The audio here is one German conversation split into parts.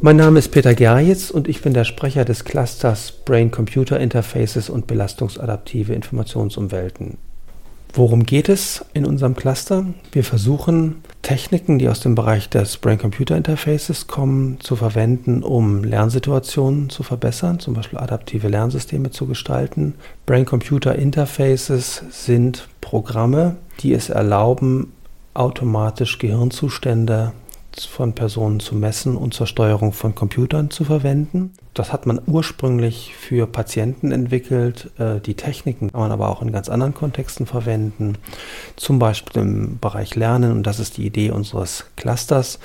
Mein Name ist Peter Gerjitz und ich bin der Sprecher des Clusters Brain-Computer Interfaces und belastungsadaptive Informationsumwelten. Worum geht es in unserem Cluster? Wir versuchen Techniken, die aus dem Bereich des Brain-Computer Interfaces kommen, zu verwenden, um Lernsituationen zu verbessern, zum Beispiel adaptive Lernsysteme zu gestalten. Brain-Computer Interfaces sind Programme, die es erlauben, automatisch Gehirnzustände von Personen zu messen und zur Steuerung von Computern zu verwenden. Das hat man ursprünglich für Patienten entwickelt. Äh, die Techniken kann man aber auch in ganz anderen Kontexten verwenden, zum Beispiel im Bereich Lernen. Und das ist die Idee unseres Clusters,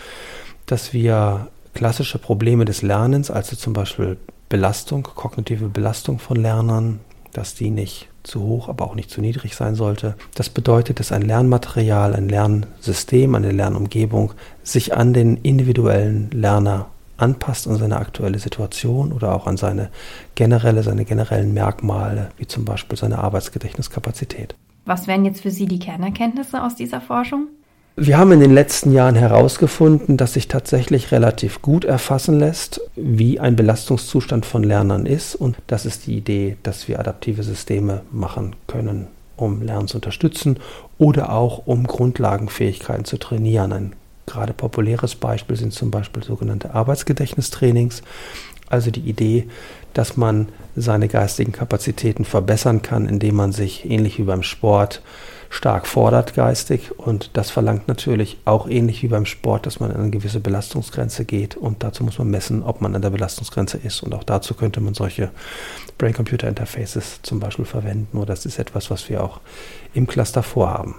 dass wir klassische Probleme des Lernens, also zum Beispiel Belastung, kognitive Belastung von Lernern, dass die nicht zu hoch, aber auch nicht zu niedrig sein sollte. Das bedeutet, dass ein Lernmaterial, ein Lernsystem, eine Lernumgebung sich an den individuellen Lerner anpasst, an seine aktuelle Situation oder auch an seine generelle, seine generellen Merkmale, wie zum Beispiel seine Arbeitsgedächtniskapazität. Was wären jetzt für Sie die Kernerkenntnisse aus dieser Forschung? Wir haben in den letzten Jahren herausgefunden, dass sich tatsächlich relativ gut erfassen lässt, wie ein Belastungszustand von Lernern ist. Und das ist die Idee, dass wir adaptive Systeme machen können, um Lernen zu unterstützen oder auch um Grundlagenfähigkeiten zu trainieren. Ein gerade populäres Beispiel sind zum Beispiel sogenannte Arbeitsgedächtnistrainings. Also die Idee, dass man seine geistigen Kapazitäten verbessern kann, indem man sich ähnlich wie beim Sport stark fordert geistig. Und das verlangt natürlich auch ähnlich wie beim Sport, dass man an eine gewisse Belastungsgrenze geht. Und dazu muss man messen, ob man an der Belastungsgrenze ist. Und auch dazu könnte man solche Brain-Computer-Interfaces zum Beispiel verwenden. Oder das ist etwas, was wir auch im Cluster vorhaben.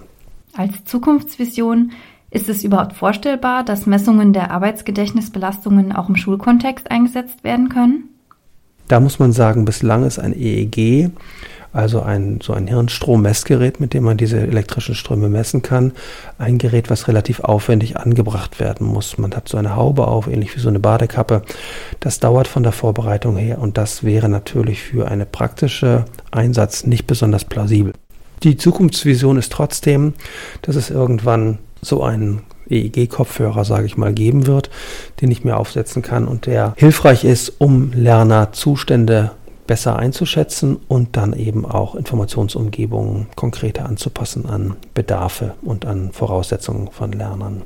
Als Zukunftsvision ist es überhaupt vorstellbar, dass Messungen der Arbeitsgedächtnisbelastungen auch im Schulkontext eingesetzt werden können? Da muss man sagen, bislang ist ein EEG also ein, so ein Hirnstrommessgerät, mit dem man diese elektrischen Ströme messen kann. Ein Gerät, was relativ aufwendig angebracht werden muss. Man hat so eine Haube auf, ähnlich wie so eine Badekappe. Das dauert von der Vorbereitung her und das wäre natürlich für eine praktische Einsatz nicht besonders plausibel. Die Zukunftsvision ist trotzdem, dass es irgendwann so einen EEG-Kopfhörer, sage ich mal, geben wird, den ich mir aufsetzen kann und der hilfreich ist, um Lerner Zustände besser einzuschätzen und dann eben auch Informationsumgebungen konkreter anzupassen an Bedarfe und an Voraussetzungen von Lernern.